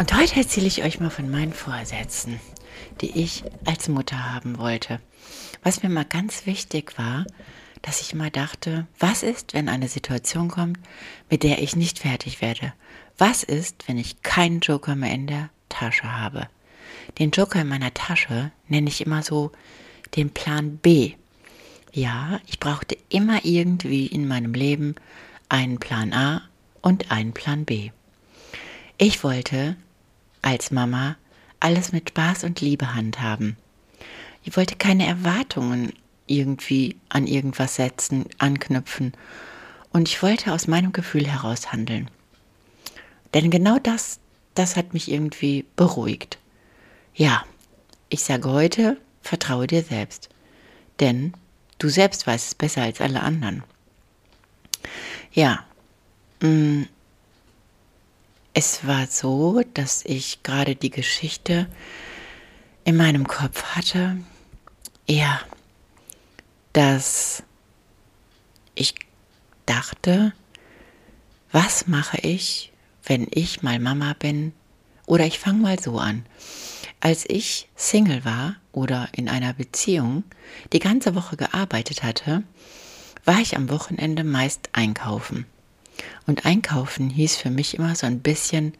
Und heute erzähle ich euch mal von meinen Vorsätzen, die ich als Mutter haben wollte. Was mir mal ganz wichtig war, dass ich mal dachte, was ist, wenn eine Situation kommt, mit der ich nicht fertig werde? Was ist, wenn ich keinen Joker mehr in der Tasche habe? Den Joker in meiner Tasche nenne ich immer so den Plan B. Ja, ich brauchte immer irgendwie in meinem Leben einen Plan A und einen Plan B. Ich wollte als Mama alles mit Spaß und Liebe handhaben. Ich wollte keine Erwartungen irgendwie an irgendwas setzen, anknüpfen. Und ich wollte aus meinem Gefühl heraus handeln. Denn genau das, das hat mich irgendwie beruhigt. Ja, ich sage heute, vertraue dir selbst. Denn du selbst weißt es besser als alle anderen. Ja, mh, mm, es war so, dass ich gerade die Geschichte in meinem Kopf hatte, ja, dass ich dachte, was mache ich, wenn ich mal Mama bin? Oder ich fange mal so an. Als ich Single war oder in einer Beziehung die ganze Woche gearbeitet hatte, war ich am Wochenende meist einkaufen. Und einkaufen hieß für mich immer so ein bisschen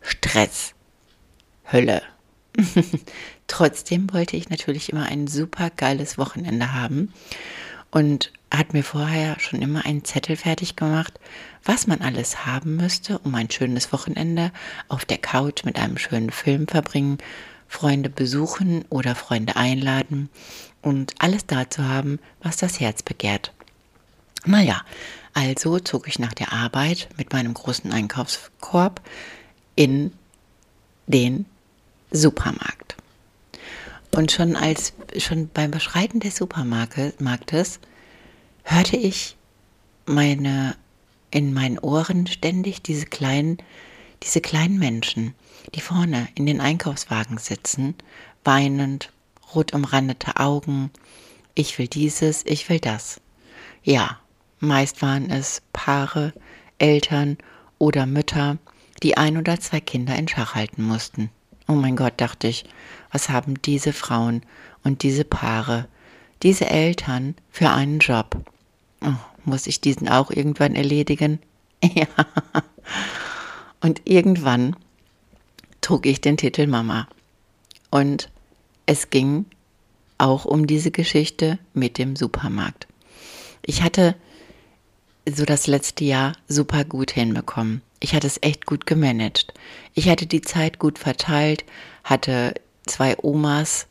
Stress. Hölle. Trotzdem wollte ich natürlich immer ein super geiles Wochenende haben und hat mir vorher schon immer einen Zettel fertig gemacht, was man alles haben müsste, um ein schönes Wochenende auf der Couch mit einem schönen Film verbringen, Freunde besuchen oder Freunde einladen und alles da zu haben, was das Herz begehrt. Naja, also zog ich nach der Arbeit mit meinem großen Einkaufskorb in den Supermarkt. Und schon als schon beim Beschreiten des Supermarktes hörte ich meine in meinen Ohren ständig diese kleinen diese kleinen Menschen, die vorne in den Einkaufswagen sitzen, weinend, rot umrandete Augen, ich will dieses, ich will das. Ja, Meist waren es Paare, Eltern oder Mütter, die ein oder zwei Kinder in Schach halten mussten. Oh mein Gott, dachte ich, was haben diese Frauen und diese Paare, diese Eltern für einen Job? Oh, muss ich diesen auch irgendwann erledigen? Ja. Und irgendwann trug ich den Titel Mama. Und es ging auch um diese Geschichte mit dem Supermarkt. Ich hatte so das letzte Jahr super gut hinbekommen. Ich hatte es echt gut gemanagt. Ich hatte die Zeit gut verteilt, hatte zwei Omas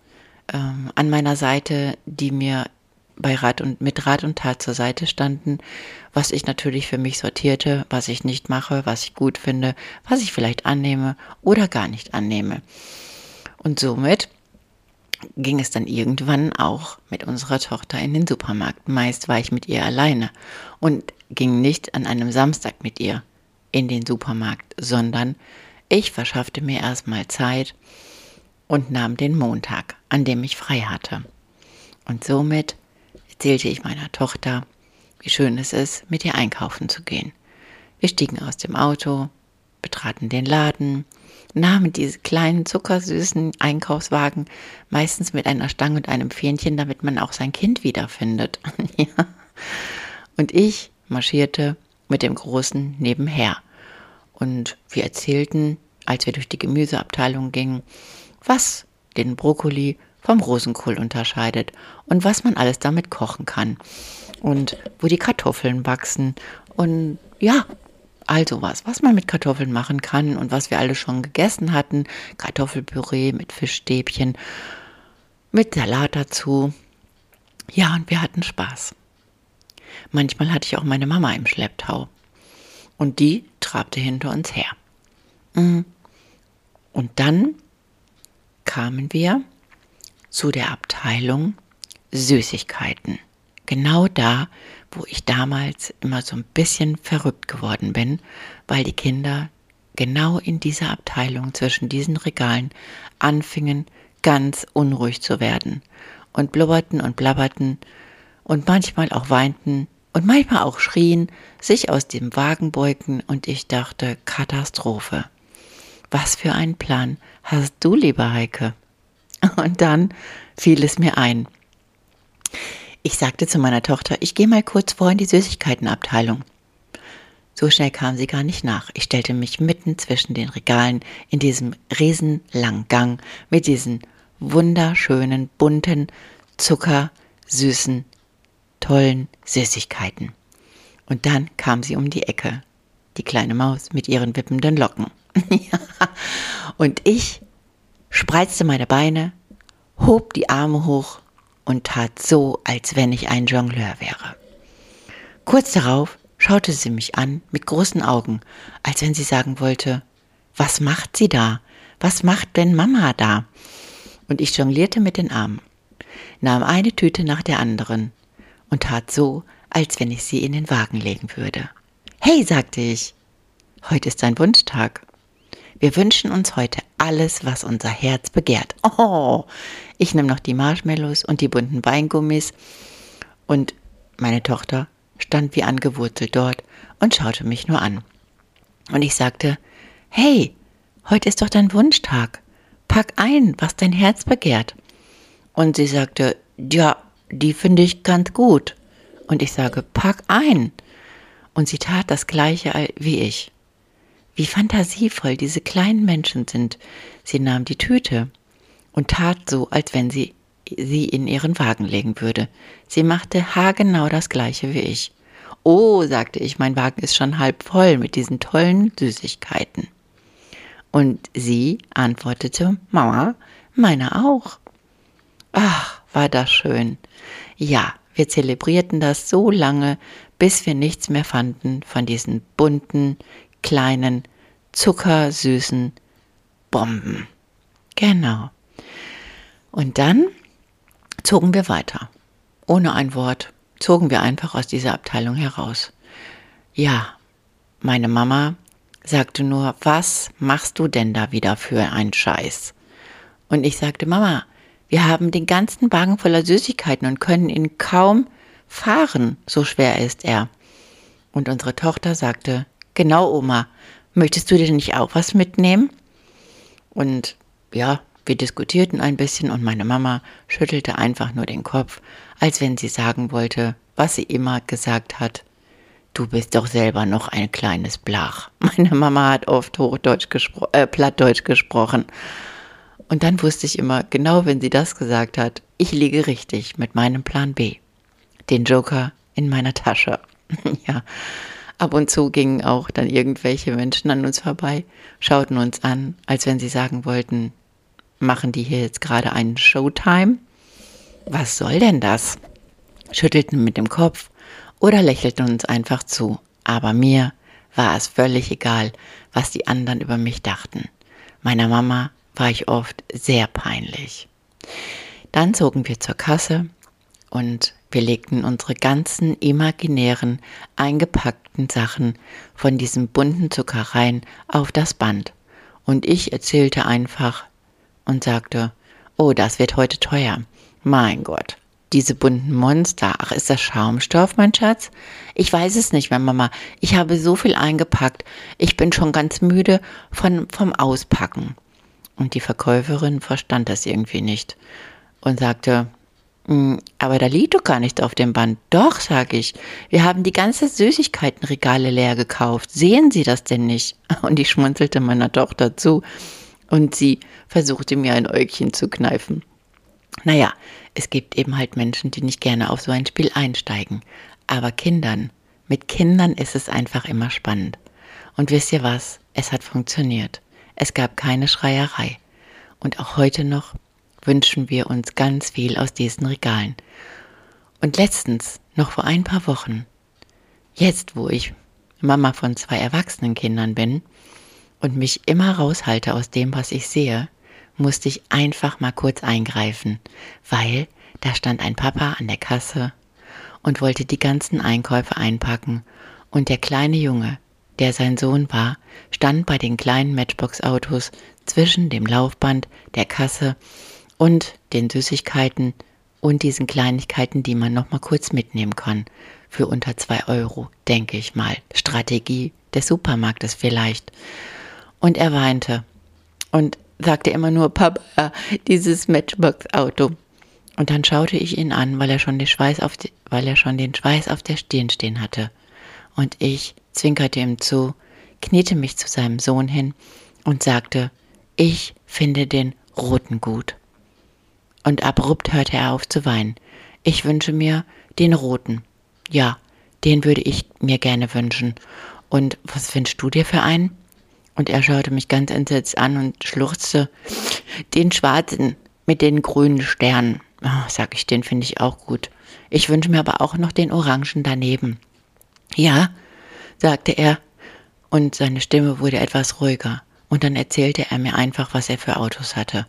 ähm, an meiner Seite, die mir bei Rat und mit Rat und Tat zur Seite standen, was ich natürlich für mich sortierte, was ich nicht mache, was ich gut finde, was ich vielleicht annehme oder gar nicht annehme. Und somit ging es dann irgendwann auch mit unserer Tochter in den Supermarkt. Meist war ich mit ihr alleine und ging nicht an einem Samstag mit ihr in den Supermarkt, sondern ich verschaffte mir erstmal Zeit und nahm den Montag, an dem ich frei hatte. Und somit erzählte ich meiner Tochter, wie schön es ist, mit ihr einkaufen zu gehen. Wir stiegen aus dem Auto, betraten den Laden, nahmen diese kleinen zuckersüßen Einkaufswagen, meistens mit einer Stange und einem Fähnchen, damit man auch sein Kind wiederfindet. ja. Und ich marschierte mit dem Großen nebenher. Und wir erzählten, als wir durch die Gemüseabteilung gingen, was den Brokkoli vom Rosenkohl unterscheidet und was man alles damit kochen kann und wo die Kartoffeln wachsen und ja, also was, was man mit Kartoffeln machen kann und was wir alle schon gegessen hatten. Kartoffelpüree mit Fischstäbchen, mit Salat dazu. Ja, und wir hatten Spaß. Manchmal hatte ich auch meine Mama im Schlepptau. Und die trabte hinter uns her. Mhm. Und dann kamen wir zu der Abteilung Süßigkeiten. Genau da, wo ich damals immer so ein bisschen verrückt geworden bin, weil die Kinder genau in dieser Abteilung zwischen diesen Regalen anfingen, ganz unruhig zu werden und blubberten und blabberten und manchmal auch weinten und manchmal auch schrien, sich aus dem Wagen beugten und ich dachte, Katastrophe. Was für einen Plan hast du, liebe Heike? Und dann fiel es mir ein. Ich sagte zu meiner Tochter, ich gehe mal kurz vor in die Süßigkeitenabteilung. So schnell kam sie gar nicht nach. Ich stellte mich mitten zwischen den Regalen in diesem riesenlangen Gang mit diesen wunderschönen, bunten, zuckersüßen, tollen Süßigkeiten. Und dann kam sie um die Ecke, die kleine Maus mit ihren wippenden Locken. und ich spreizte meine Beine, hob die Arme hoch und tat so, als wenn ich ein Jongleur wäre. Kurz darauf schaute sie mich an mit großen Augen, als wenn sie sagen wollte, was macht sie da? Was macht denn Mama da? Und ich jonglierte mit den Armen, nahm eine Tüte nach der anderen und tat so, als wenn ich sie in den Wagen legen würde. Hey, sagte ich, heute ist ein Wunschtag. Wir wünschen uns heute alles, was unser Herz begehrt. Oh, ich nehme noch die Marshmallows und die bunten Weingummis und meine Tochter stand wie angewurzelt dort und schaute mich nur an. Und ich sagte, hey, heute ist doch dein Wunschtag. Pack ein, was dein Herz begehrt. Und sie sagte, ja, die finde ich ganz gut. Und ich sage, pack ein. Und sie tat das gleiche wie ich. Wie fantasievoll diese kleinen Menschen sind. Sie nahm die Tüte und tat so, als wenn sie sie in ihren Wagen legen würde. Sie machte haargenau das gleiche wie ich. Oh, sagte ich, mein Wagen ist schon halb voll mit diesen tollen Süßigkeiten. Und sie antwortete, Mama, meine auch. Ach, war das schön. Ja, wir zelebrierten das so lange, bis wir nichts mehr fanden von diesen bunten, kleinen, zuckersüßen Bomben. Genau. Und dann zogen wir weiter. Ohne ein Wort zogen wir einfach aus dieser Abteilung heraus. Ja, meine Mama sagte nur, was machst du denn da wieder für einen Scheiß? Und ich sagte, Mama, wir haben den ganzen Wagen voller Süßigkeiten und können ihn kaum fahren, so schwer ist er. Und unsere Tochter sagte, genau, Oma, möchtest du denn nicht auch was mitnehmen? Und ja, wir diskutierten ein bisschen und meine Mama schüttelte einfach nur den Kopf, als wenn sie sagen wollte, was sie immer gesagt hat. Du bist doch selber noch ein kleines Blach. Meine Mama hat oft Hochdeutsch gespro äh, Plattdeutsch gesprochen. Und dann wusste ich immer, genau wenn sie das gesagt hat, ich liege richtig mit meinem Plan B. Den Joker in meiner Tasche. ja. Ab und zu gingen auch dann irgendwelche Menschen an uns vorbei, schauten uns an, als wenn sie sagen wollten, machen die hier jetzt gerade einen Showtime? Was soll denn das? Schüttelten mit dem Kopf oder lächelten uns einfach zu. Aber mir war es völlig egal, was die anderen über mich dachten. Meiner Mama war ich oft sehr peinlich. Dann zogen wir zur Kasse und wir legten unsere ganzen imaginären, eingepackten Sachen von diesen bunten Zuckereien auf das Band. Und ich erzählte einfach und sagte, oh, das wird heute teuer. Mein Gott, diese bunten Monster. Ach, ist das Schaumstoff, mein Schatz? Ich weiß es nicht mehr, Mama. Ich habe so viel eingepackt. Ich bin schon ganz müde von, vom Auspacken. Und die Verkäuferin verstand das irgendwie nicht und sagte, hm, aber da liegt doch gar nichts auf dem Band. Doch, sag ich. Wir haben die ganze Süßigkeitenregale leer gekauft. Sehen Sie das denn nicht? Und ich schmunzelte meiner Tochter zu und sie versuchte mir ein Äugchen zu kneifen. Naja, es gibt eben halt Menschen, die nicht gerne auf so ein Spiel einsteigen. Aber Kindern, mit Kindern ist es einfach immer spannend. Und wisst ihr was? Es hat funktioniert. Es gab keine Schreierei. Und auch heute noch wünschen wir uns ganz viel aus diesen Regalen. Und letztens noch vor ein paar Wochen. Jetzt, wo ich Mama von zwei erwachsenen Kindern bin und mich immer raushalte aus dem, was ich sehe, musste ich einfach mal kurz eingreifen, weil da stand ein Papa an der Kasse und wollte die ganzen Einkäufe einpacken und der kleine Junge, der sein Sohn war, stand bei den kleinen Matchbox-Autos zwischen dem Laufband, der Kasse und den Süßigkeiten und diesen Kleinigkeiten, die man noch mal kurz mitnehmen kann. Für unter zwei Euro, denke ich mal. Strategie des Supermarktes vielleicht. Und er weinte und sagte immer nur, Papa, dieses Matchbox-Auto. Und dann schaute ich ihn an, weil er schon den Schweiß auf, die, weil er schon den Schweiß auf der Stirn stehen hatte. Und ich zwinkerte ihm zu, kniete mich zu seinem Sohn hin und sagte, ich finde den roten gut und abrupt hörte er auf zu weinen. Ich wünsche mir den roten. Ja, den würde ich mir gerne wünschen. Und was wünschst du dir für einen? Und er schaute mich ganz entsetzt an und schluchzte. Den schwarzen mit den grünen Sternen. Oh, sag ich, den finde ich auch gut. Ich wünsche mir aber auch noch den orangen daneben. Ja, sagte er, und seine Stimme wurde etwas ruhiger. Und dann erzählte er mir einfach, was er für Autos hatte.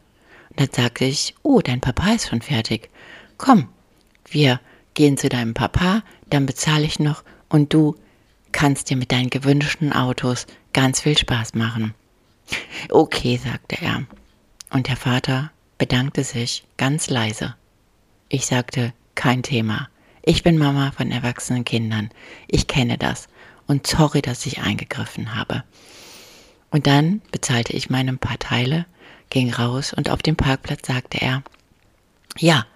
Dann sagte ich, oh, dein Papa ist schon fertig. Komm, wir gehen zu deinem Papa, dann bezahle ich noch und du kannst dir mit deinen gewünschten Autos ganz viel Spaß machen. Okay, sagte er. Und der Vater bedankte sich ganz leise. Ich sagte, kein Thema. Ich bin Mama von erwachsenen Kindern. Ich kenne das. Und sorry, dass ich eingegriffen habe. Und dann bezahlte ich meine paar Teile ging raus und auf dem Parkplatz sagte er, ja,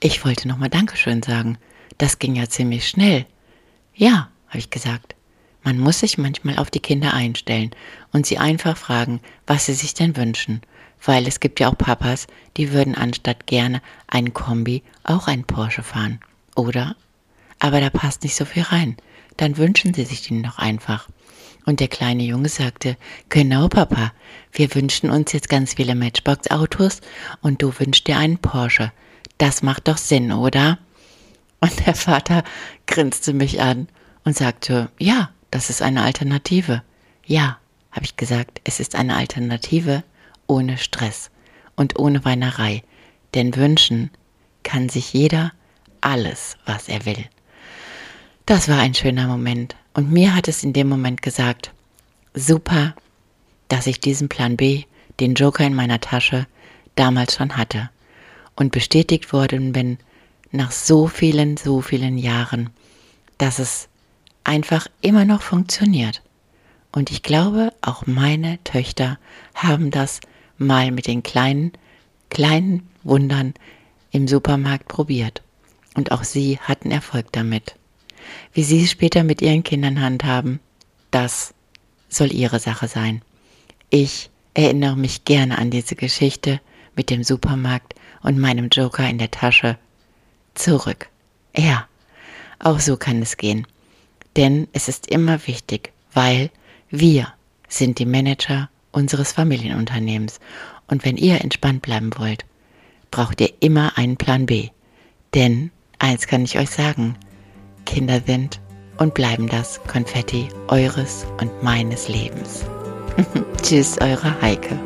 ich wollte nochmal Dankeschön sagen. Das ging ja ziemlich schnell. Ja, habe ich gesagt. Man muss sich manchmal auf die Kinder einstellen und sie einfach fragen, was sie sich denn wünschen. Weil es gibt ja auch Papas, die würden anstatt gerne einen Kombi auch einen Porsche fahren. Oder? Aber da passt nicht so viel rein. Dann wünschen sie sich den doch einfach. Und der kleine Junge sagte, genau Papa, wir wünschen uns jetzt ganz viele Matchbox-Autos und du wünschst dir einen Porsche. Das macht doch Sinn, oder? Und der Vater grinste mich an und sagte, ja, das ist eine Alternative. Ja, habe ich gesagt, es ist eine Alternative ohne Stress und ohne Weinerei. Denn wünschen kann sich jeder alles, was er will. Das war ein schöner Moment und mir hat es in dem Moment gesagt, super, dass ich diesen Plan B, den Joker in meiner Tasche, damals schon hatte und bestätigt worden bin nach so vielen, so vielen Jahren, dass es einfach immer noch funktioniert. Und ich glaube, auch meine Töchter haben das mal mit den kleinen, kleinen Wundern im Supermarkt probiert. Und auch sie hatten Erfolg damit. Wie Sie es später mit Ihren Kindern handhaben, das soll Ihre Sache sein. Ich erinnere mich gerne an diese Geschichte mit dem Supermarkt und meinem Joker in der Tasche. Zurück. Ja, auch so kann es gehen. Denn es ist immer wichtig, weil wir sind die Manager unseres Familienunternehmens. Und wenn ihr entspannt bleiben wollt, braucht ihr immer einen Plan B. Denn eins kann ich euch sagen, Kinder sind und bleiben das Konfetti eures und meines Lebens. Tschüss, eure Heike.